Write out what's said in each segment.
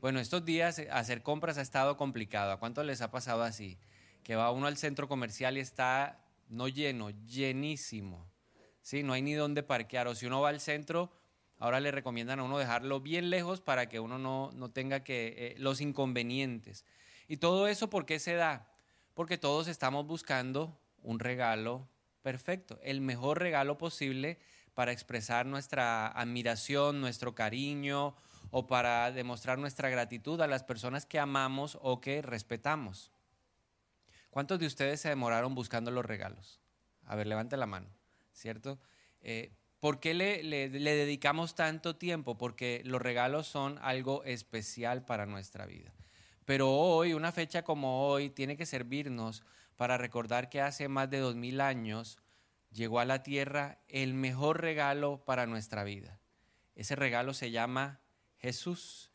Bueno, estos días eh, hacer compras ha estado complicado. ¿A cuánto les ha pasado así? Que va uno al centro comercial y está no lleno, llenísimo. Sí, no hay ni dónde parquear. O si uno va al centro, ahora le recomiendan a uno dejarlo bien lejos para que uno no, tenga que eh, los inconvenientes. Y todo eso, ¿por qué se da? Porque todos estamos buscando un regalo perfecto, el mejor regalo posible para expresar nuestra admiración, nuestro cariño o para demostrar nuestra gratitud a las personas que amamos o que respetamos. ¿Cuántos de ustedes se demoraron buscando los regalos? A ver, levante la mano, ¿cierto? Eh, ¿Por qué le, le, dedicamos tanto tiempo? Porque los regalos son algo especial para nuestra vida. Pero hoy, una fecha como hoy, tiene que servirnos para recordar que hace más de dos mil años llegó a la tierra el mejor regalo para nuestra vida. Ese regalo se llama Jesús.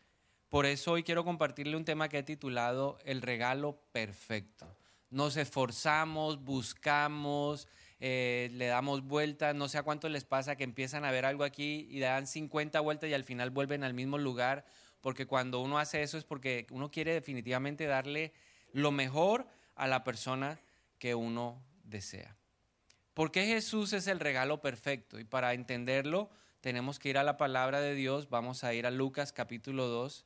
Por eso hoy quiero compartirle un tema que he titulado El regalo perfecto. Nos esforzamos, buscamos, eh, le damos vueltas, no sé a cuánto les pasa que empiezan a ver algo aquí y dan 50 vueltas y al final vuelven al mismo lugar, porque cuando uno hace eso es porque uno quiere definitivamente darle lo mejor a la persona que uno desea. ¿Por qué Jesús es el regalo perfecto? Y para entenderlo, tenemos que ir a la palabra de Dios. Vamos a ir a Lucas capítulo 2.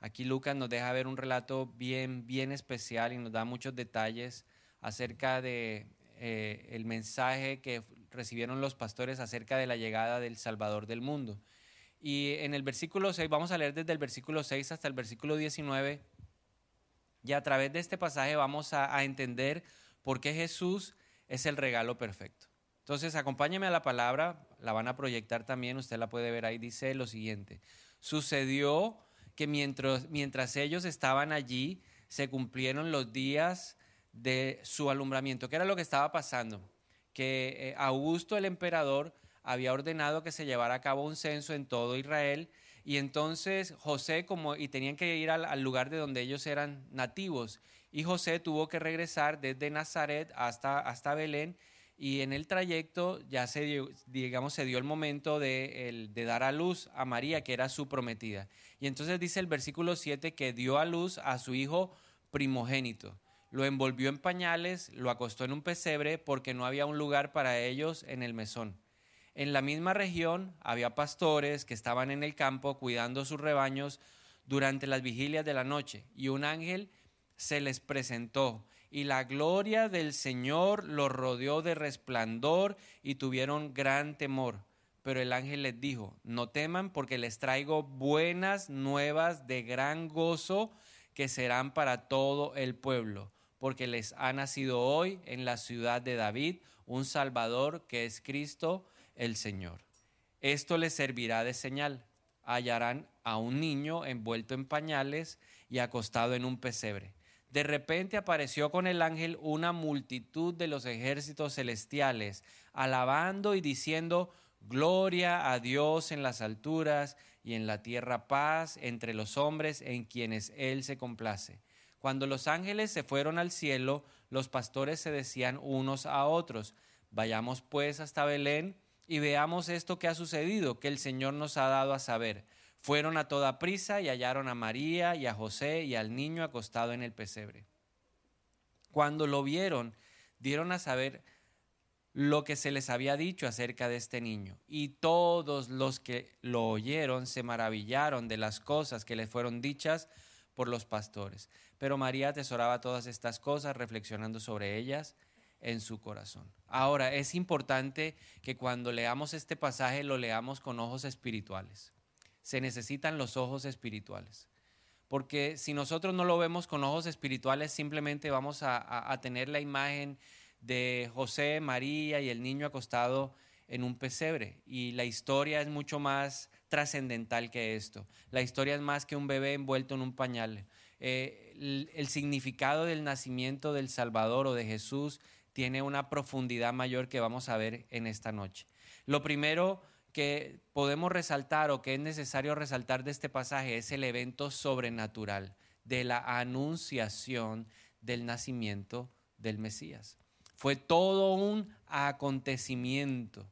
Aquí Lucas nos deja ver un relato bien, bien especial y nos da muchos detalles acerca de eh, el mensaje que recibieron los pastores acerca de la llegada del Salvador del mundo. Y en el versículo 6, vamos a leer desde el versículo 6 hasta el versículo 19, y a través de este pasaje vamos a, a entender por qué Jesús es el regalo perfecto. Entonces, acompáñeme a la palabra, la van a proyectar también, usted la puede ver ahí, dice lo siguiente. Sucedió que mientras, mientras ellos estaban allí, se cumplieron los días de su alumbramiento. ¿Qué era lo que estaba pasando? Que eh, Augusto el emperador había ordenado que se llevara a cabo un censo en todo Israel y entonces José como y tenían que ir al, al, lugar de donde ellos eran nativos y José tuvo que regresar desde Nazaret hasta, hasta Belén y en el trayecto ya se digamos, se dio el momento de, de, dar a luz a María, que era su prometida. Y entonces dice el versículo 7 que dio a luz a su hijo primogénito. Lo envolvió en pañales, lo acostó en un pesebre porque no había un lugar para ellos en el mesón. En la misma región había pastores que estaban en el campo cuidando sus rebaños durante las vigilias de la noche y un ángel se les presentó y la gloria del Señor los rodeó de resplandor y tuvieron gran temor. Pero el ángel les dijo, no teman porque les traigo buenas nuevas de gran gozo que serán para todo el pueblo, porque les ha nacido hoy en la ciudad de David un Salvador que es Cristo el Señor. Esto les servirá de señal. Hallarán a un niño envuelto en pañales y acostado en un pesebre de repente apareció con el ángel una multitud de los ejércitos celestiales, alabando y diciendo, Gloria a Dios en las alturas y en la tierra paz entre los hombres en quienes Él se complace. Cuando los ángeles se fueron al cielo, los pastores se decían unos a otros, Vayamos pues hasta Belén y veamos esto que ha sucedido, que el Señor nos ha dado a saber. Fueron a toda prisa y hallaron a María y a José y al niño acostado en el pesebre. Cuando lo vieron, dieron a saber lo que se les había dicho acerca de este niño. Y todos los que lo oyeron se maravillaron de las cosas que le fueron dichas por los pastores. Pero María atesoraba todas estas cosas, reflexionando sobre ellas en su corazón. Ahora, es importante que cuando leamos este pasaje lo leamos con ojos espirituales se necesitan los ojos espirituales. Porque si nosotros no lo vemos con ojos espirituales, simplemente vamos a, tener la imagen de José, María y el niño acostado en un pesebre. Y la historia es mucho más trascendental que esto. La historia es más que un bebé envuelto en un pañal. Eh, el, el, significado del nacimiento del Salvador o de Jesús tiene una profundidad mayor que vamos a ver en esta noche. Lo primero que podemos resaltar o que es necesario resaltar de este pasaje es el evento sobrenatural de la anunciación del nacimiento del Mesías. Fue todo un acontecimiento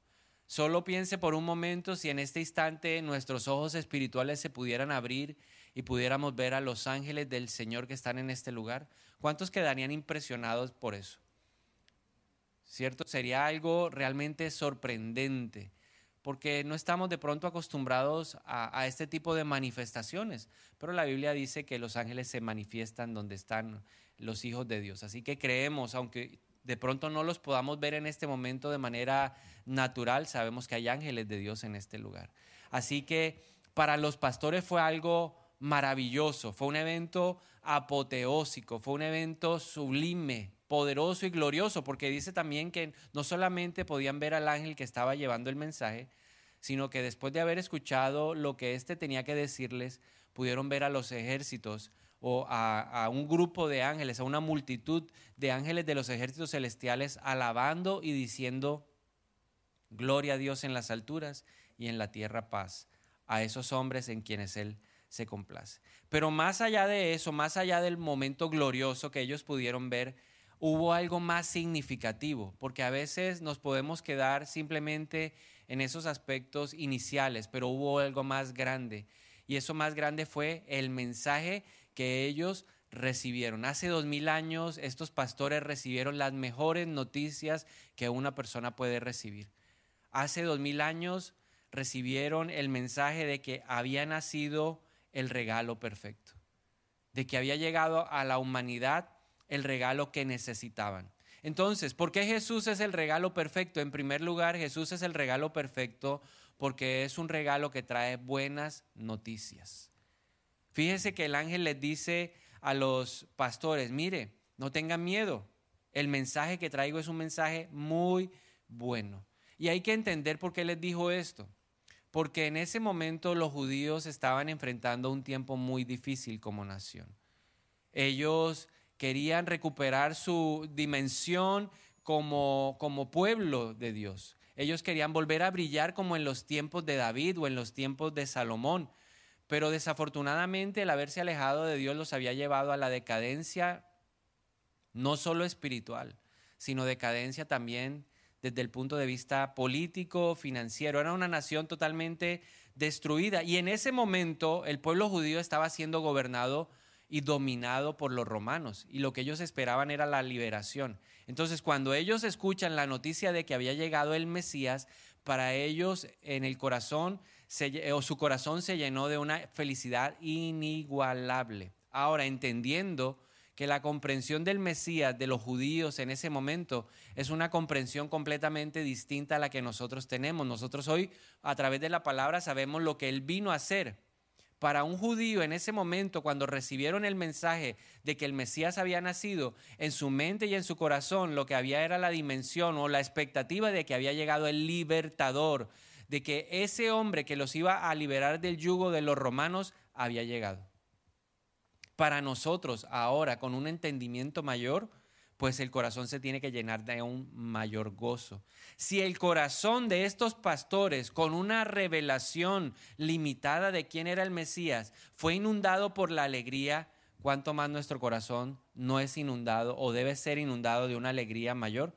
Solo piense por un momento si en este instante nuestros ojos espirituales se pudieran abrir y pudiéramos ver a los ángeles del Señor que están en este lugar. ¿Cuántos quedarían impresionados por eso? ¿Cierto? Sería algo realmente sorprendente, porque no estamos de pronto acostumbrados a, este tipo de manifestaciones, pero la Biblia dice que los ángeles se manifiestan donde están los hijos de Dios. Así que creemos, aunque de pronto no los podamos ver en este momento de manera natural, sabemos que hay ángeles de Dios en este lugar. Así que para los pastores fue algo maravilloso, fue un evento apoteósico, fue un evento sublime, poderoso y glorioso, porque dice también que no solamente podían ver al ángel que estaba llevando el mensaje, sino que después de haber escuchado lo que éste tenía que decirles, pudieron ver a los ejércitos o a, un grupo de ángeles, a una multitud de ángeles de los ejércitos celestiales alabando y diciendo, gloria a Dios en las alturas y en la tierra paz, a esos hombres en quienes Él se complace. Pero más allá de eso, más allá del momento glorioso que ellos pudieron ver, hubo algo más significativo, porque a veces nos podemos quedar simplemente en esos aspectos iniciales, pero hubo algo más grande. Y eso más grande fue el mensaje que ellos recibieron. Hace dos mil años estos pastores recibieron las mejores noticias que una persona puede recibir. Hace dos mil años recibieron el mensaje de que había nacido el regalo perfecto, de que había llegado a la humanidad el regalo que necesitaban. Entonces, ¿por qué Jesús es el regalo perfecto? En primer lugar, Jesús es el regalo perfecto porque es un regalo que trae buenas noticias. Fíjese que el ángel les dice a los pastores, mire, no tengan miedo, el mensaje que traigo es un mensaje muy bueno. Y hay que entender por qué les dijo esto. Porque en ese momento los judíos estaban enfrentando un tiempo muy difícil como nación. Ellos querían recuperar su dimensión como, como pueblo de Dios. Ellos querían volver a brillar como en los tiempos de David o en los tiempos de Salomón. Pero desafortunadamente el haberse alejado de Dios los había llevado a la decadencia, no solo espiritual, sino decadencia también desde el punto de vista político, financiero. Era una nación totalmente destruida. Y en ese momento el pueblo judío estaba siendo gobernado y dominado por los romanos. Y lo que ellos esperaban era la liberación. Entonces, cuando ellos escuchan la noticia de que había llegado el Mesías, para ellos en el corazón o su corazón se llenó de una felicidad inigualable. Ahora, entendiendo que la comprensión del Mesías de los judíos en ese momento es una comprensión completamente distinta a la que nosotros tenemos. Nosotros hoy, a través de la palabra, sabemos lo que Él vino a hacer. Para un judío en ese momento, cuando recibieron el mensaje de que el Mesías había nacido, en su mente y en su corazón lo que había era la dimensión o la expectativa de que había llegado el libertador, de que ese hombre que los iba a liberar del yugo de los romanos había llegado. Para nosotros ahora, con un entendimiento mayor, pues el corazón se tiene que llenar de un mayor gozo. Si el corazón de estos pastores, con una revelación limitada de quién era el Mesías, fue inundado por la alegría, ¿cuánto más nuestro corazón no es inundado o debe ser inundado de una alegría mayor?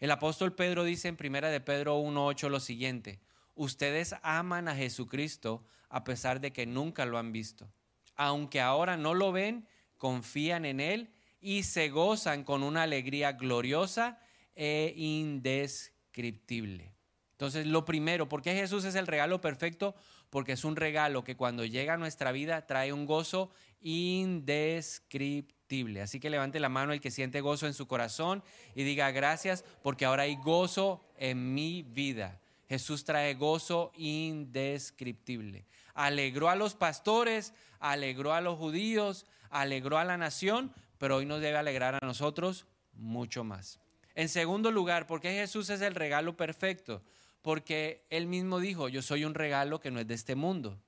El apóstol Pedro dice en primera de Pedro 1.8 lo siguiente, ustedes aman a Jesucristo a pesar de que nunca lo han visto. Aunque ahora no lo ven, confían en Él y se gozan con una alegría gloriosa e indescriptible. Entonces, lo primero, ¿por qué Jesús es el regalo perfecto? Porque es un regalo que cuando llega a nuestra vida trae un gozo indescriptible. Así que levante la mano el que siente gozo en su corazón y diga gracias porque ahora hay gozo en mi vida. Jesús trae gozo indescriptible. Alegró a los pastores, alegró a los judíos, alegró a la nación, pero hoy nos debe alegrar a nosotros mucho más. En segundo lugar, ¿por qué Jesús es el regalo perfecto? Porque Él mismo dijo, yo soy un regalo que no es de este mundo.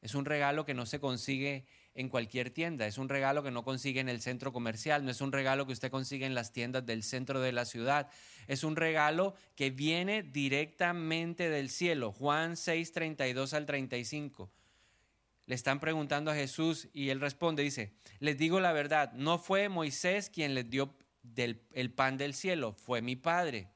Es un regalo que no se consigue en cualquier tienda. Es un regalo que no consigue en el centro comercial, no es un regalo que usted consigue en las tiendas del centro de la ciudad. Es un regalo que viene directamente del cielo. Juan 6, 32 al 35. Le están preguntando a Jesús y él responde, dice, les digo la verdad, no fue Moisés quien les dio el pan del cielo, fue mi Padre.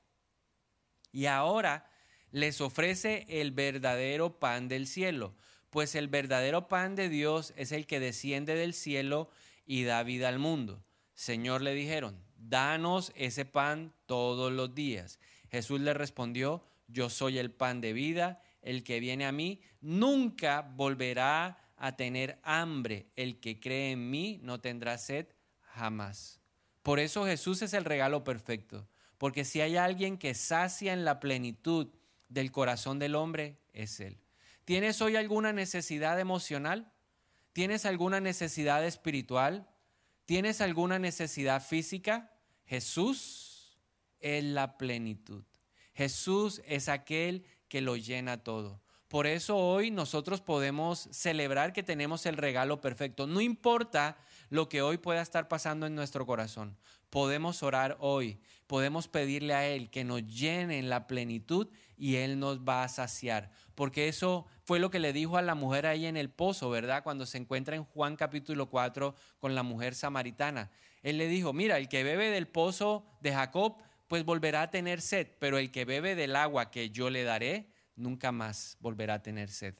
Y ahora les ofrece el verdadero pan del cielo, pues el verdadero pan de Dios es el que desciende del cielo y da vida al mundo. Señor le dijeron, danos ese pan todos los días. Jesús le respondió, yo soy el pan de vida, el que viene a mí nunca volverá a tener hambre, el que cree en mí no tendrá sed jamás. Por eso Jesús es el regalo perfecto, porque si hay alguien que sacia en la plenitud del corazón del hombre, es Él. ¿Tienes hoy alguna necesidad emocional? ¿Tienes alguna necesidad espiritual? ¿Tienes alguna necesidad física? Jesús es la plenitud. Jesús es aquel que lo llena todo. Por eso hoy nosotros podemos celebrar que tenemos el regalo perfecto. No importa lo que hoy pueda estar pasando en nuestro corazón. Podemos orar hoy, podemos pedirle a Él que nos llene en la plenitud y Él nos va a saciar. Porque eso fue lo que le dijo a la mujer ahí en el pozo, ¿verdad? Cuando se encuentra en Juan capítulo 4 con la mujer samaritana. Él le dijo, mira, el que bebe del pozo de Jacob, pues volverá a tener sed, pero el que bebe del agua que yo le daré, nunca más volverá a tener sed.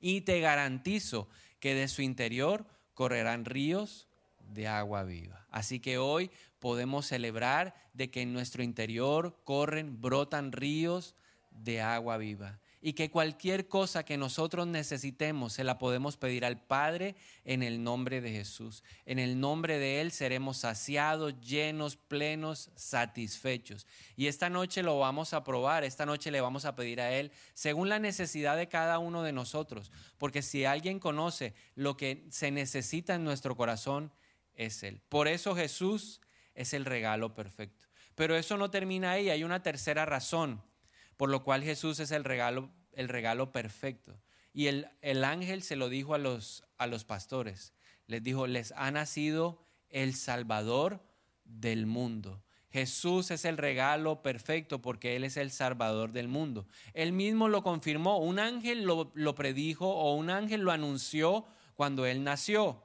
Y te garantizo que de su interior correrán ríos de agua viva. Así que hoy podemos celebrar de que en nuestro interior corren, brotan ríos de agua viva y que cualquier cosa que nosotros necesitemos se la podemos pedir al Padre en el nombre de Jesús. En el nombre de Él seremos saciados, llenos, plenos, satisfechos. Y esta noche lo vamos a probar, esta noche le vamos a pedir a Él según la necesidad de cada uno de nosotros. Porque si alguien conoce lo que se necesita en nuestro corazón, es Él. Por eso Jesús es el regalo perfecto. Pero eso no termina ahí, hay una tercera razón por lo cual Jesús es el regalo, el regalo perfecto. Y el, el ángel se lo dijo a los, a los pastores. Les dijo, les ha nacido el Salvador del mundo. Jesús es el regalo perfecto porque Él es el Salvador del mundo. Él mismo lo confirmó, un ángel lo, lo, predijo o un ángel lo anunció cuando Él nació.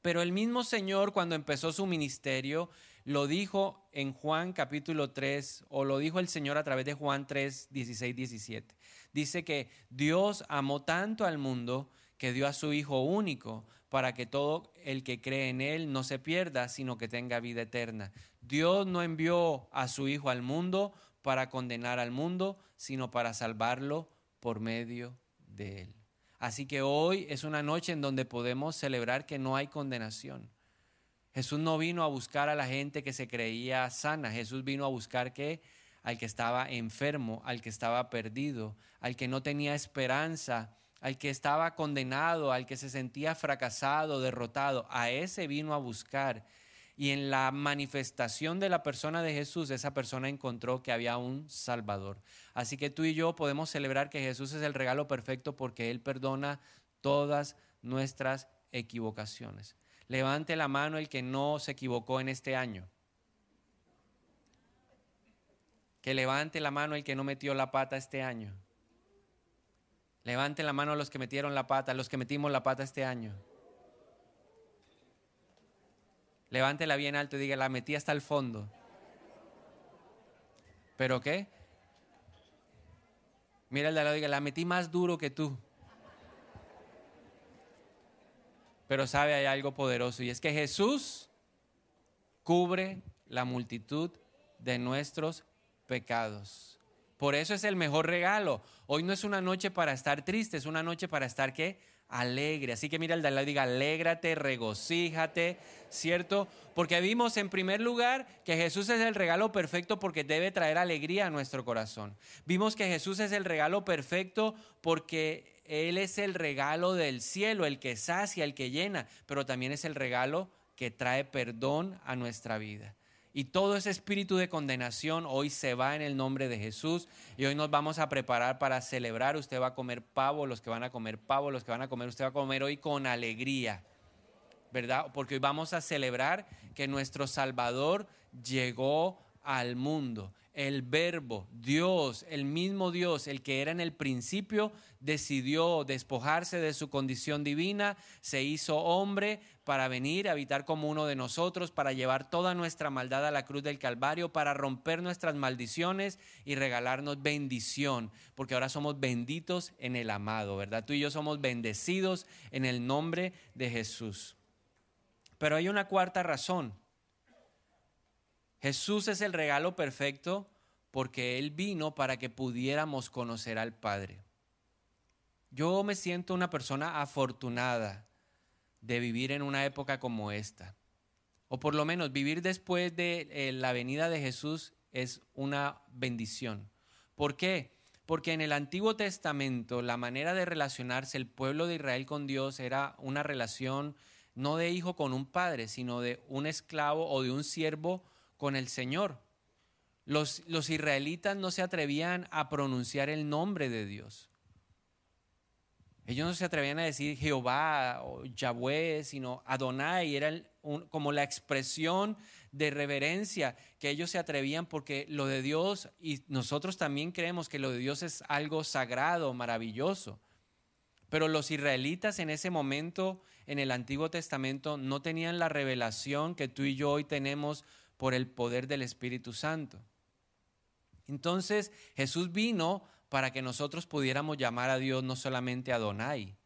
Pero el mismo Señor cuando empezó su ministerio, lo dijo en Juan capítulo 3, o lo dijo el Señor a través de Juan 3, 16, 17. Dice que Dios amó tanto al mundo que dio a su Hijo único para que todo el que cree en Él no se pierda, sino que tenga vida eterna. Dios no envió a su Hijo al mundo para condenar al mundo, sino para salvarlo por medio de Él. Así que hoy es una noche en donde podemos celebrar que no hay condenación Jesús no vino a buscar a la gente que se creía sana, Jesús vino a buscar que al que estaba enfermo, al que estaba perdido, al que no tenía esperanza, al que estaba condenado, al que se sentía fracasado, derrotado, a ese vino a buscar. Y en la manifestación de la persona de Jesús, esa persona encontró que había un Salvador. Así que tú y yo podemos celebrar que Jesús es el regalo perfecto porque Él perdona todas nuestras equivocaciones. Levante la mano el que no se equivocó en este año. Que levante la mano el que no metió la pata este año. Levante la mano los que metieron la pata, los que metimos la pata este año. Levántela bien alto y diga, la metí hasta el fondo. ¿Pero qué? Mira el de lado diga, la metí más duro que tú. Pero sabe, hay algo poderoso y es que Jesús cubre la multitud de nuestros pecados. Por eso es el mejor regalo. Hoy no es una noche para estar triste, es una noche para estar qué? Alegre. Así que mira el de al lado diga, alégrate, regocíjate, ¿cierto? Porque vimos en primer lugar que Jesús es el regalo perfecto porque debe traer alegría a nuestro corazón. Vimos que Jesús es el regalo perfecto porque él es el regalo del cielo, el que sacia, el que llena, pero también es el regalo que trae perdón a nuestra vida. Y todo ese espíritu de condenación hoy se va en el nombre de Jesús. Y hoy nos vamos a preparar para celebrar. Usted va a comer pavo, los que van a comer pavo, los que van a comer, usted va a comer hoy con alegría. ¿Verdad? Porque hoy vamos a celebrar que nuestro Salvador llegó al mundo. El verbo, Dios, el mismo Dios, el que era en el principio, decidió despojarse de su condición divina, se hizo hombre para venir a habitar como uno de nosotros, para llevar toda nuestra maldad a la cruz del Calvario, para romper nuestras maldiciones y regalarnos bendición, porque ahora somos benditos en el amado, ¿verdad? Tú y yo somos bendecidos en el nombre de Jesús. Pero hay una cuarta razón. Jesús es el regalo perfecto porque Él vino para que pudiéramos conocer al Padre. Yo me siento una persona afortunada de vivir en una época como esta. O por lo menos vivir después de eh, la venida de Jesús es una bendición. ¿Por qué? Porque en el Antiguo Testamento la manera de relacionarse el pueblo de Israel con Dios era una relación no de hijo con un padre, sino de un esclavo o de un siervo con el Señor. Los, los israelitas no se atrevían a pronunciar el nombre de Dios. Ellos no se atrevían a decir Jehová o Yahweh, sino Adonai. Era como la expresión de reverencia que ellos se atrevían porque lo de Dios, y nosotros también creemos que lo de Dios es algo sagrado, maravilloso. Pero los israelitas en ese momento, en el Antiguo Testamento, no tenían la revelación que tú y yo hoy tenemos por el poder del Espíritu Santo. Entonces Jesús vino para que nosotros pudiéramos llamar a Dios no solamente Adonai,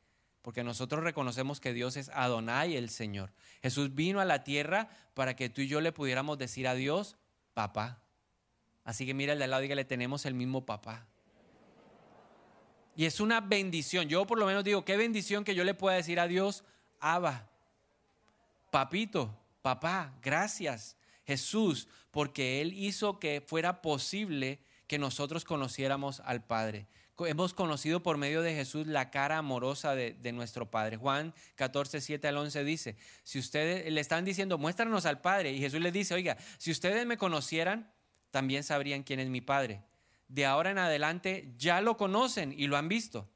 porque nosotros reconocemos que Dios es Adonai el Señor. Jesús vino a la tierra para que tú y yo le pudiéramos decir a Dios, papá. Así que mira el de al lado y le tenemos el mismo papá. Y es una bendición. Yo por lo menos digo, qué bendición que yo le pueda decir a Dios, Abba, papito, papá, gracias, Jesús, porque Él hizo que fuera posible que nosotros conociéramos al Padre. Hemos conocido por medio de Jesús la cara amorosa de, de, nuestro Padre. Juan 14, 7 al 11 dice, si ustedes le están diciendo, muéstranos al Padre, y Jesús les dice, oiga, si ustedes me conocieran, también sabrían quién es mi Padre de ahora en adelante ya lo conocen y lo han visto.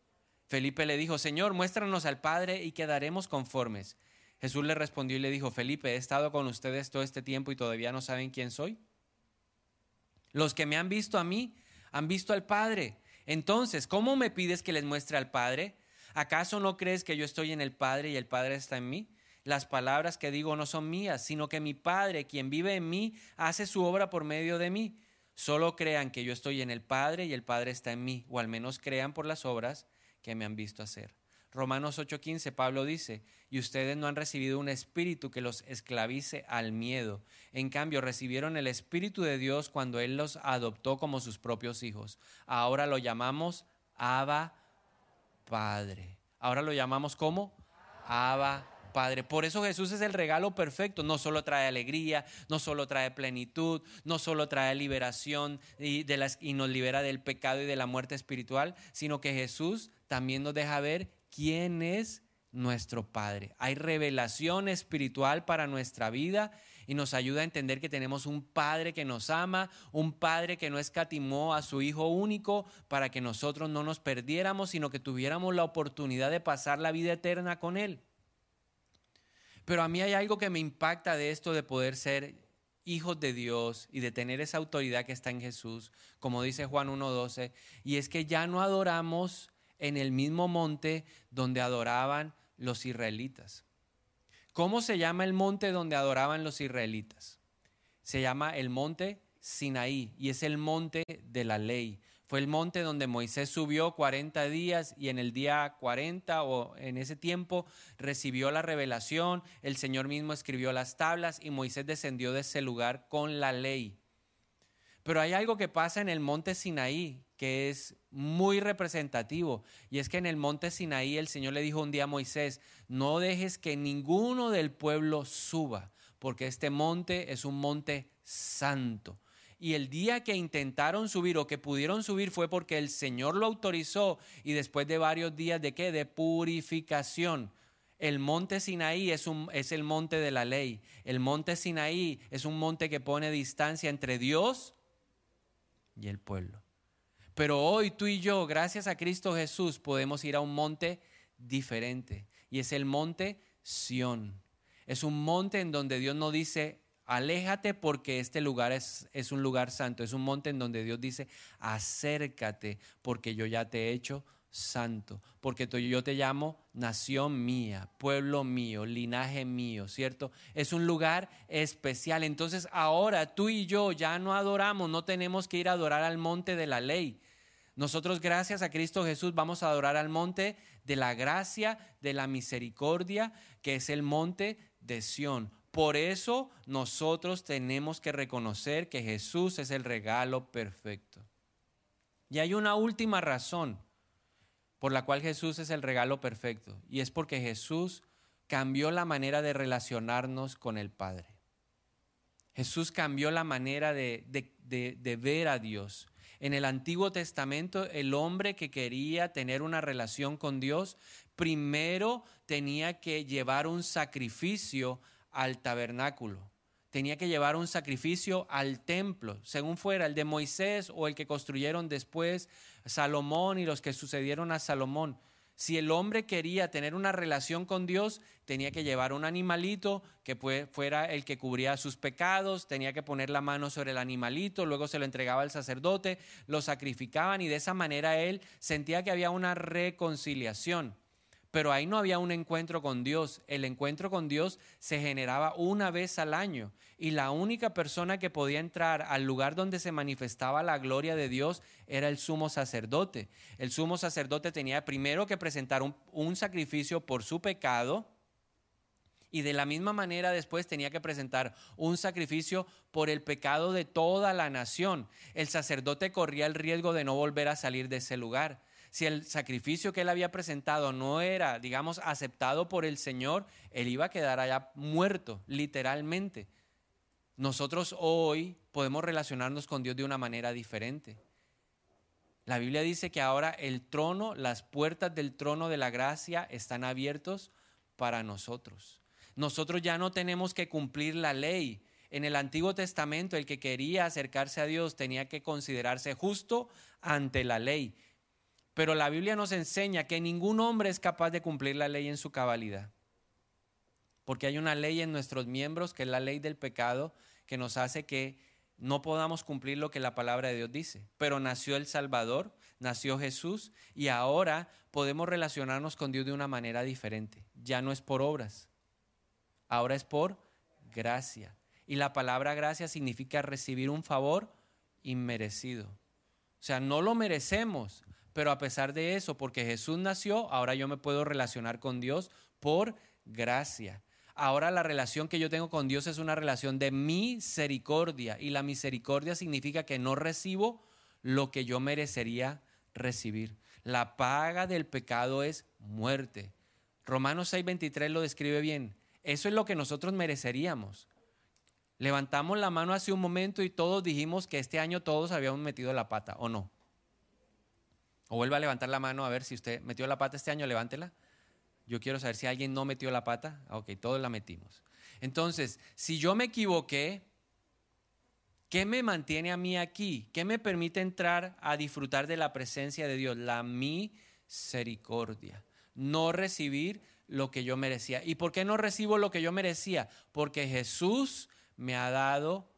Felipe le dijo, Señor, muéstranos al Padre y quedaremos conformes. Jesús le respondió y le dijo, Felipe, he estado con ustedes todo este tiempo y todavía no saben quién soy. Los que me han visto a mí han visto al Padre. Entonces, ¿cómo me pides que les muestre al Padre? ¿Acaso no crees que yo estoy en el Padre y el Padre está en mí? Las palabras que digo no son mías, sino que mi Padre, quien vive en mí, hace su obra por medio de mí. Solo crean que yo estoy en el Padre y el Padre está en mí, o al menos crean por las obras que me han visto hacer. Romanos 8:15, Pablo dice, y ustedes no han recibido un espíritu que los esclavice al miedo. En cambio, recibieron el Espíritu de Dios cuando Él los adoptó como sus propios hijos. Ahora lo llamamos Abba Padre. Ahora lo llamamos como Abba Padre. Por eso Jesús es el regalo perfecto. No solo trae alegría, no solo trae plenitud, no solo trae liberación y, y nos libera del pecado y de la muerte espiritual, sino que Jesús también nos deja ver quién es nuestro Padre. Hay revelación espiritual para nuestra vida y nos ayuda a entender que tenemos un Padre que nos ama, un Padre que no escatimó a su Hijo único para que nosotros no nos perdiéramos, sino que tuviéramos la oportunidad de pasar la vida eterna con Él. Pero a mí hay algo que me impacta de esto de poder ser hijos de Dios y de tener esa autoridad que está en Jesús, como dice Juan 1.12, y es que ya no adoramos en el mismo monte donde adoraban los israelitas. ¿Cómo se llama el monte donde adoraban los israelitas? Se llama el monte Sinaí y es el monte de la ley. Fue el monte donde Moisés subió 40 días y en el día 40 o en ese tiempo recibió la revelación, el Señor mismo escribió las tablas y Moisés descendió de ese lugar con la ley. Pero hay algo que pasa en el monte Sinaí que es muy representativo y es que en el monte Sinaí el Señor le dijo un día a Moisés, no dejes que ninguno del pueblo suba, porque este monte es un monte santo y el día que intentaron subir o que pudieron subir fue porque el Señor lo autorizó y después de varios días de qué? De purificación. El monte Sinaí es, un, es el monte de la ley. El monte Sinaí es un monte que pone distancia entre Dios y el pueblo. Pero hoy tú y yo, gracias a Cristo Jesús, podemos ir a un monte diferente. Y es el monte Sión. Es un monte en donde Dios no dice, Aléjate porque este lugar es, es, un lugar santo, es un monte en donde Dios dice, acércate porque yo ya te he hecho santo, porque yo te llamo nación mía, pueblo mío, linaje mío, ¿cierto? Es un lugar especial. Entonces ahora tú y yo ya no adoramos, no tenemos que ir a adorar al monte de la ley. Nosotros gracias a Cristo Jesús vamos a adorar al monte de la gracia, de la misericordia, que es el monte de Sión. Por eso nosotros tenemos que reconocer que Jesús es el regalo perfecto. Y hay una última razón por la cual Jesús es el regalo perfecto. Y es porque Jesús cambió la manera de relacionarnos con el Padre. Jesús cambió la manera de, de, ver a Dios. En el Antiguo Testamento, el hombre que quería tener una relación con Dios, primero tenía que llevar un sacrificio al tabernáculo. Tenía que llevar un sacrificio al templo, según fuera el de Moisés o el que construyeron después Salomón y los que sucedieron a Salomón. Si el hombre quería tener una relación con Dios, tenía que llevar un animalito que fuera el que cubría sus pecados, tenía que poner la mano sobre el animalito, luego se lo entregaba al sacerdote, lo sacrificaban y de esa manera él sentía que había una reconciliación. Pero ahí no había un encuentro con Dios. El encuentro con Dios se generaba una vez al año. Y la única persona que podía entrar al lugar donde se manifestaba la gloria de Dios era el sumo sacerdote. El sumo sacerdote tenía primero que presentar un, sacrificio por su pecado. Y de la misma manera después tenía que presentar un sacrificio por el pecado de toda la nación. El sacerdote corría el riesgo de no volver a salir de ese lugar si el sacrificio que él había presentado no era, digamos, aceptado por el Señor, él iba a quedar allá muerto, literalmente. Nosotros hoy podemos relacionarnos con Dios de una manera diferente. La Biblia dice que ahora el trono, las puertas del trono de la gracia están abiertos para nosotros. Nosotros ya no tenemos que cumplir la ley. En el Antiguo Testamento el que quería acercarse a Dios tenía que considerarse justo ante la ley. Pero la Biblia nos enseña que ningún hombre es capaz de cumplir la ley en su cabalidad. Porque hay una ley en nuestros miembros, que es la ley del pecado, que nos hace que no podamos cumplir lo que la palabra de Dios dice. Pero nació el Salvador, nació Jesús, y ahora podemos relacionarnos con Dios de una manera diferente. Ya no es por obras, ahora es por gracia. Y la palabra gracia significa recibir un favor inmerecido. O sea, no lo merecemos, pero a pesar de eso, porque Jesús nació, ahora yo me puedo relacionar con Dios por gracia. Ahora la relación que yo tengo con Dios es una relación de misericordia y la misericordia significa que no recibo lo que yo merecería recibir. La paga del pecado es muerte. Romanos 6:23 lo describe bien. Eso es lo que nosotros mereceríamos. Levantamos la mano hace un momento y todos dijimos que este año todos habíamos metido la pata, ¿o no? O vuelva a levantar la mano a ver si usted metió la pata este año, levántela. Yo quiero saber si alguien no metió la pata. Ah, ok, todos la metimos. Entonces, si yo me equivoqué, ¿qué me mantiene a mí aquí? ¿Qué me permite entrar a disfrutar de la presencia de Dios? La misericordia. No recibir lo que yo merecía. ¿Y por qué no recibo lo que yo merecía? Porque Jesús me ha dado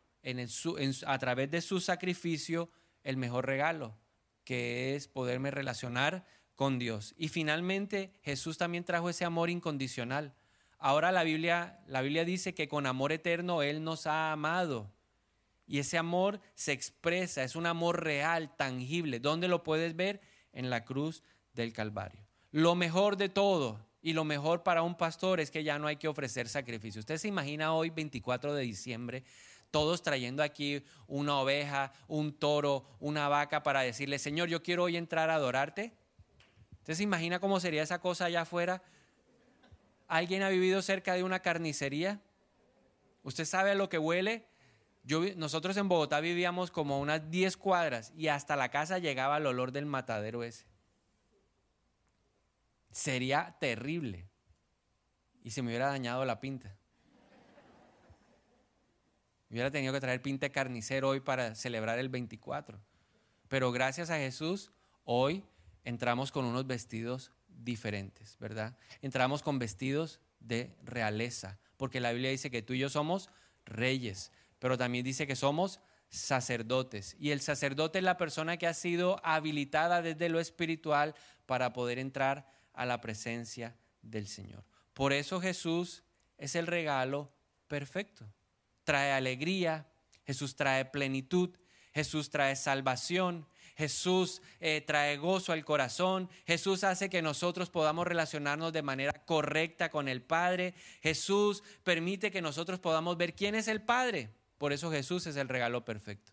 a través de su sacrificio el mejor regalo, que es poderme relacionar con Dios. Y finalmente Jesús también trajo ese amor incondicional. Ahora la Biblia, la Biblia dice que con amor eterno Él nos ha amado. Y ese amor se expresa, es un amor real, tangible. ¿Dónde lo puedes ver? En la cruz del Calvario. Lo mejor de todo y lo mejor para un pastor es que ya no hay que ofrecer sacrificio. Usted se imagina hoy, 24 de diciembre, todos trayendo aquí una oveja, un toro, una vaca para decirle, Señor, yo quiero hoy entrar a adorarte. ¿Usted se imagina cómo sería esa cosa allá afuera? ¿Alguien ha vivido cerca de una carnicería? ¿Usted sabe a lo que huele? Nosotros en Bogotá vivíamos como unas 10 cuadras y hasta la casa llegaba el olor del matadero ese. Sería terrible. Y se me hubiera dañado la pinta. Hubiera tenido que traer pinta carnicero hoy para celebrar el 24. Pero gracias a Jesús, hoy entramos con unos vestidos diferentes, ¿verdad? Entramos con vestidos de realeza, porque la Biblia dice que tú y yo somos reyes, pero también dice que somos sacerdotes. Y el sacerdote es la persona que ha sido habilitada desde lo espiritual para poder entrar a la presencia del Señor. Por eso Jesús es el regalo perfecto. Trae alegría, Jesús trae plenitud, Jesús trae salvación, Jesús eh, trae gozo al corazón, Jesús hace que nosotros podamos relacionarnos de manera correcta con el Padre, Jesús permite que nosotros podamos ver quién es el Padre. Por eso Jesús es el regalo perfecto.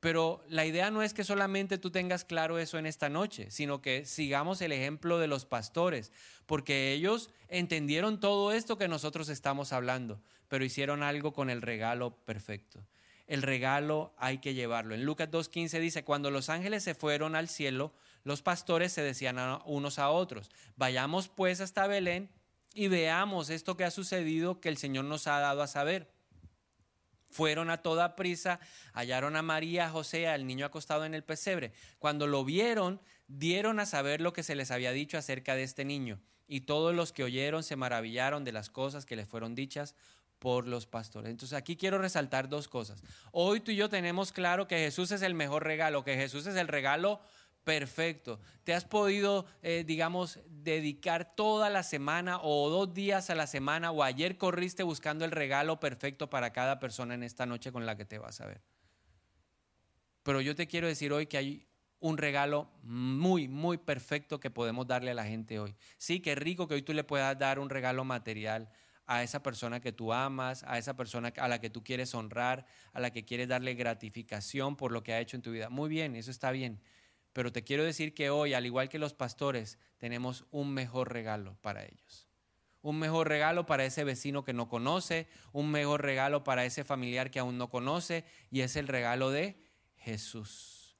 Pero la idea no es que solamente tú tengas claro eso en esta noche, sino que sigamos el ejemplo de los pastores, porque ellos entendieron todo esto que nosotros estamos hablando, pero hicieron algo con el regalo perfecto. El regalo hay que llevarlo. En Lucas 2.15 dice, cuando los ángeles se fueron al cielo, los pastores se decían unos a otros, vayamos pues hasta Belén y veamos esto que ha sucedido que el Señor nos ha dado a saber. Fueron a toda prisa, hallaron a María, José, al niño acostado en el pesebre. Cuando lo vieron, dieron a saber lo que se les había dicho acerca de este niño. Y todos los que oyeron se maravillaron de las cosas que les fueron dichas por los pastores. Entonces aquí quiero resaltar dos cosas. Hoy tú y yo tenemos claro que Jesús es el mejor regalo, que Jesús es el regalo perfecto. ¿Te has podido, eh, digamos, dedicar toda la semana o dos días a la semana o ayer corriste buscando el regalo perfecto para cada persona en esta noche con la que te vas a ver? Pero yo te quiero decir hoy que hay un regalo muy, muy perfecto que podemos darle a la gente hoy. Sí, qué rico que hoy tú le puedas dar un regalo material a esa persona que tú amas, a esa persona a la que tú quieres honrar, a la que quieres darle gratificación por lo que ha hecho en tu vida. Muy bien, eso está bien. Pero te quiero decir que hoy, al igual que los pastores, tenemos un mejor regalo para ellos. Un mejor regalo para ese vecino que no conoce, un mejor regalo para ese familiar que aún no conoce, y es el regalo de Jesús.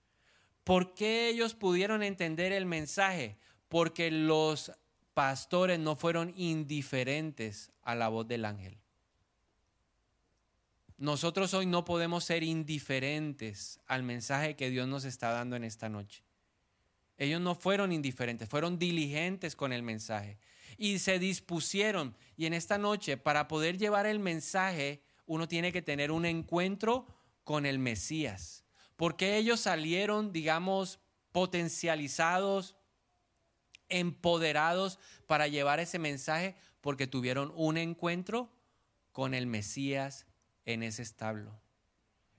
¿Por qué ellos pudieron entender el mensaje? Porque los pastores no fueron indiferentes a la voz del ángel. Nosotros hoy no podemos ser indiferentes al mensaje que Dios nos está dando en esta noche. Ellos no fueron indiferentes, fueron diligentes con el mensaje y se dispusieron. Y en esta noche, para poder llevar el mensaje, uno tiene que tener un encuentro con el Mesías. Porque ellos salieron, digamos, potencializados, empoderados para llevar ese mensaje, porque tuvieron un encuentro con el Mesías en ese establo.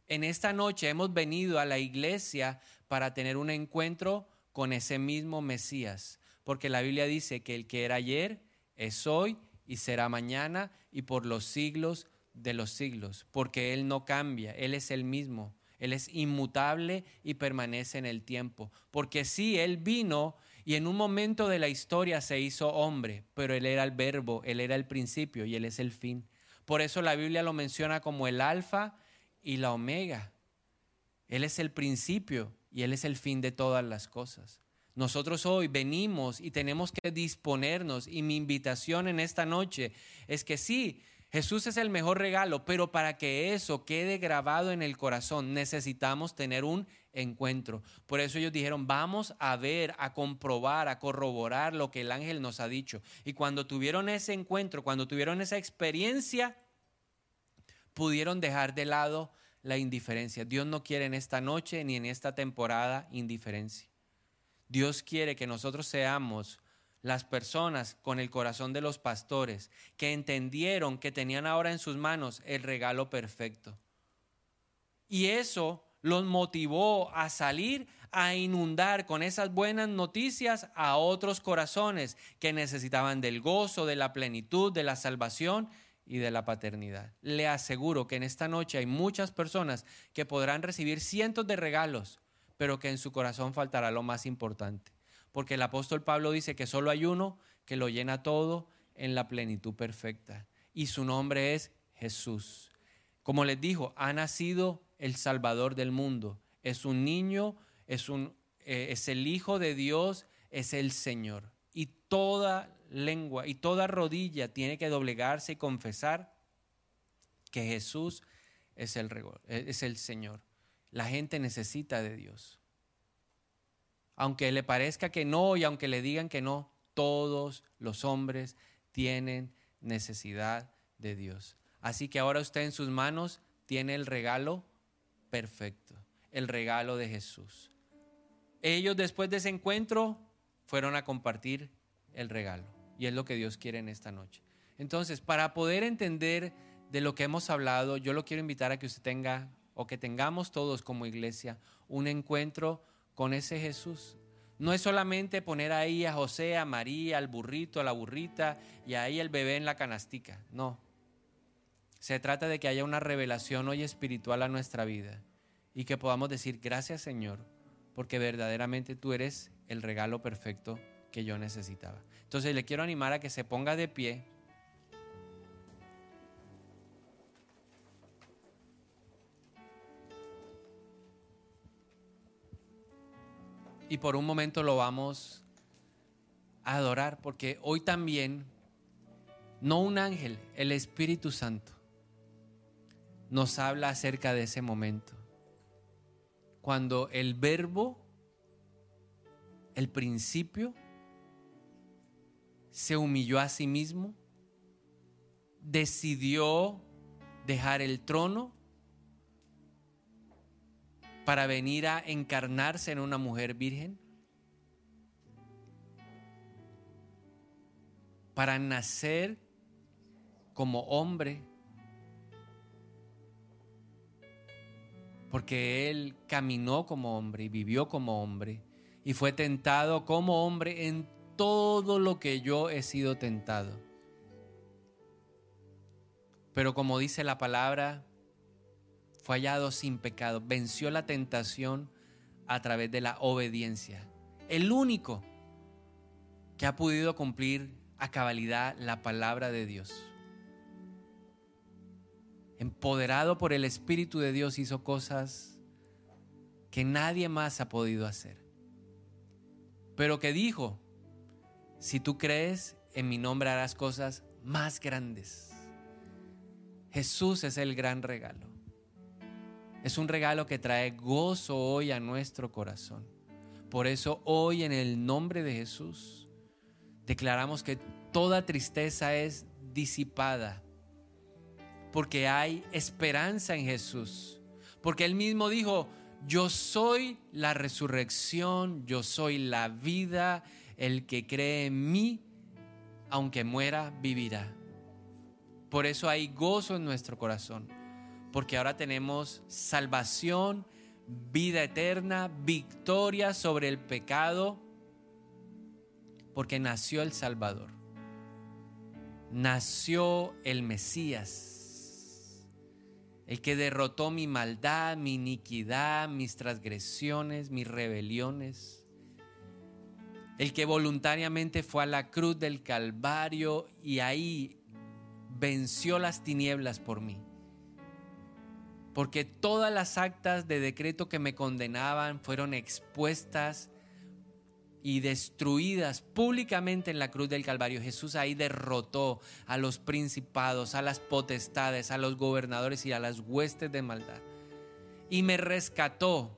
En esta noche hemos venido a la iglesia para tener un encuentro con ese mismo Mesías, porque la Biblia dice que el que era ayer es hoy y será mañana y por los siglos de los siglos, porque Él no cambia, Él es el mismo, Él es inmutable y permanece en el tiempo, porque sí, Él vino y en un momento de la historia se hizo hombre, pero Él era el verbo, Él era el principio y Él es el fin. Por eso la Biblia lo menciona como el alfa y la omega. Él es el principio y Él es el fin de todas las cosas. Nosotros hoy venimos y tenemos que disponernos y mi invitación en esta noche es que sí, Jesús es el mejor regalo, pero para que eso quede grabado en el corazón necesitamos tener un encuentro. Por eso ellos dijeron, vamos a ver, a comprobar, a corroborar lo que el ángel nos ha dicho. Y cuando tuvieron ese encuentro, cuando tuvieron esa experiencia, pudieron dejar de lado la indiferencia. Dios no quiere en esta noche ni en esta temporada indiferencia. Dios quiere que nosotros seamos las personas con el corazón de los pastores que entendieron que tenían ahora en sus manos el regalo perfecto. Y eso los motivó a salir a inundar con esas buenas noticias a otros corazones que necesitaban del gozo, de la plenitud, de la salvación y de la paternidad. Le aseguro que en esta noche hay muchas personas que podrán recibir cientos de regalos, pero que en su corazón faltará lo más importante. Porque el apóstol Pablo dice que solo hay uno que lo llena todo en la plenitud perfecta. Y su nombre es Jesús. Como les dijo, ha nacido el Salvador del mundo. Es un niño, es, un, eh, es el Hijo de Dios, es el Señor. Y toda lengua y toda rodilla tiene que doblegarse y confesar que Jesús es el, es el Señor. La gente necesita de Dios. Aunque le parezca que no y aunque le digan que no, todos los hombres tienen necesidad de Dios. Así que ahora usted en sus manos tiene el regalo perfecto, el regalo de Jesús. Ellos después de ese encuentro fueron a compartir el regalo. Y es lo que Dios quiere en esta noche. Entonces, para poder entender de lo que hemos hablado, yo lo quiero invitar a que usted tenga o que tengamos todos como iglesia un encuentro con ese Jesús. No es solamente poner ahí a José, a María, al burrito, a la burrita y ahí el bebé en la canastica. No. Se trata de que haya una revelación hoy espiritual a nuestra vida y que podamos decir gracias Señor, porque verdaderamente tú eres el regalo perfecto que yo necesitaba. Entonces le quiero animar a que se ponga de pie. Y por un momento lo vamos a adorar, porque hoy también, no un ángel, el Espíritu Santo nos habla acerca de ese momento. Cuando el verbo, el principio, se humilló a sí mismo, decidió dejar el trono para venir a encarnarse en una mujer virgen, para nacer como hombre, porque él caminó como hombre y vivió como hombre y fue tentado como hombre en todo lo que yo he sido tentado. Pero como dice la palabra, fue hallado sin pecado, venció la tentación a través de la obediencia. El único que ha podido cumplir a cabalidad la palabra de Dios. Empoderado por el Espíritu de Dios hizo cosas que nadie más ha podido hacer. Pero que dijo, si tú crees, en mi nombre harás cosas más grandes. Jesús es el gran regalo. Es un regalo que trae gozo hoy a nuestro corazón. Por eso hoy en el nombre de Jesús declaramos que toda tristeza es disipada. Porque hay esperanza en Jesús. Porque Él mismo dijo, yo soy la resurrección, yo soy la vida el que cree en mí, aunque muera, vivirá. Por eso hay gozo en nuestro corazón, porque ahora tenemos salvación, vida eterna, victoria sobre el pecado, porque nació el Salvador, nació el Mesías, el que derrotó mi maldad, mi iniquidad, mis transgresiones, mis rebeliones el que voluntariamente fue a la cruz del Calvario y ahí venció las tinieblas por mí. Porque todas las actas de decreto que me condenaban fueron expuestas y destruidas públicamente en la cruz del Calvario. Jesús ahí derrotó a los principados, a las potestades, a los gobernadores y a las huestes de maldad. Y me rescató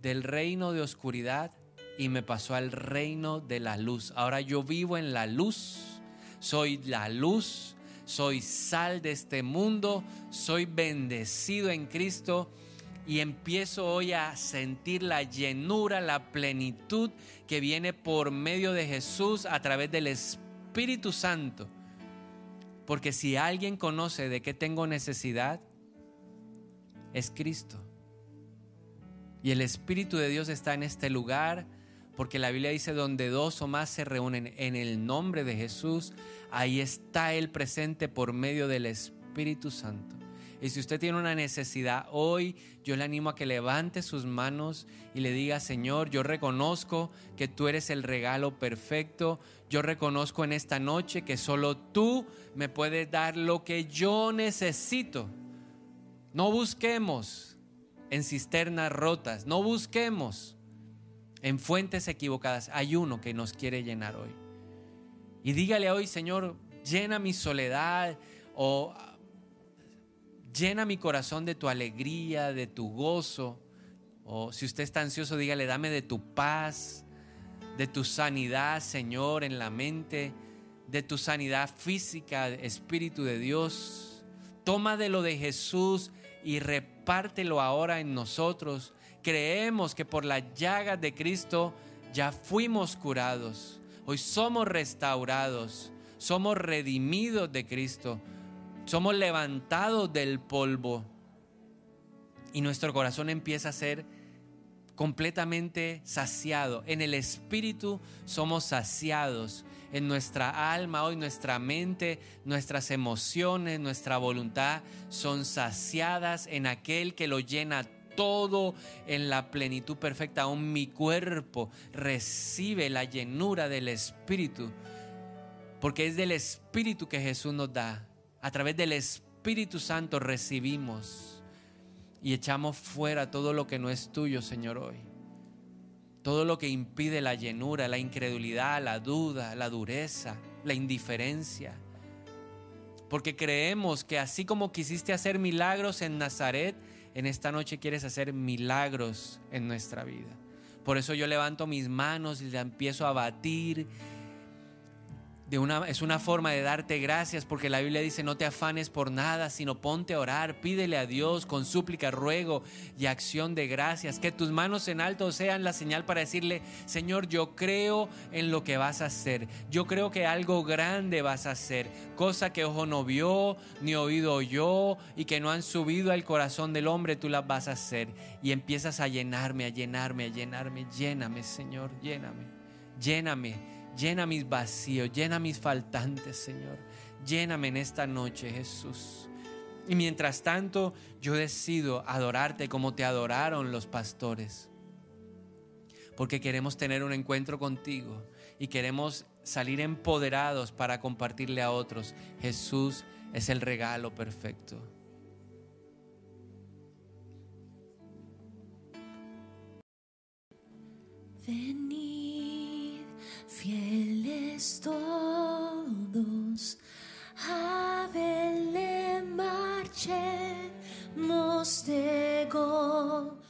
del reino de oscuridad y me pasó al reino de la luz. Ahora yo vivo en la luz, soy la luz, soy sal de este mundo, soy bendecido en Cristo y empiezo hoy a sentir la llenura, la plenitud que viene por medio de Jesús a través del Espíritu Santo. Porque si alguien conoce de qué tengo necesidad, es Cristo. Y el Espíritu de Dios está en este lugar porque la Biblia dice, donde dos o más se reúnen en el nombre de Jesús, ahí está Él presente por medio del Espíritu Santo. Y si usted tiene una necesidad hoy, yo le animo a que levante sus manos y le diga, Señor, yo reconozco que tú eres el regalo perfecto. Yo reconozco en esta noche que solo tú me puedes dar lo que yo necesito. No busquemos en cisternas rotas, no busquemos en fuentes equivocadas. Hay uno que nos quiere llenar hoy. Y dígale hoy, Señor, llena mi soledad o llena mi corazón de tu alegría, de tu gozo. O si usted está ansioso, dígale, dame de tu paz, de tu sanidad, Señor, en la mente, de tu sanidad física, Espíritu de Dios Toma de lo de Jesús y repártelo ahora en nosotros. Creemos que por las llagas de Cristo ya fuimos curados. Hoy somos restaurados. Somos redimidos de Cristo. Somos levantados del polvo. Y nuestro corazón empieza a ser completamente saciado. En el Espíritu somos saciados. En nuestra alma, hoy nuestra mente, nuestras emociones, nuestra voluntad son saciadas en aquel que lo llena todo en la plenitud perfecta. Aún mi cuerpo recibe la llenura del Espíritu. Porque es del Espíritu que Jesús nos da. A través del Espíritu Santo recibimos y echamos fuera todo lo que no es tuyo, Señor, hoy. Todo lo que impide la llenura, la incredulidad, la duda, la dureza, la indiferencia. Porque creemos que así como quisiste hacer milagros en Nazaret, en esta noche quieres hacer milagros en nuestra vida. Por eso yo levanto mis manos y la empiezo a batir es una forma de darte gracias porque la Biblia dice no te afanes por nada, sino ponte a orar, pídele a Dios con súplica, ruego y acción de gracias. Que tus manos en alto sean la señal para decirle, Señor, yo creo en lo que vas a hacer. Yo creo que algo grande vas a hacer, cosa que ojo no vio, ni oído oyó y que no han subido al corazón del hombre, tú las vas a hacer. Y empiezas a llenarme, a llenarme, a llenarme. Lléname, Señor, lléname, lléname Llena mis vacíos, llena mis faltantes, Señor. Lléname en esta noche, Jesús. Y mientras tanto, yo decido adorarte como te adoraron los pastores. Porque queremos tener un encuentro contigo y queremos salir empoderados para compartirle a otros. Jesús es el regalo perfecto. Fieles todos, a Belén marchemos de gozo.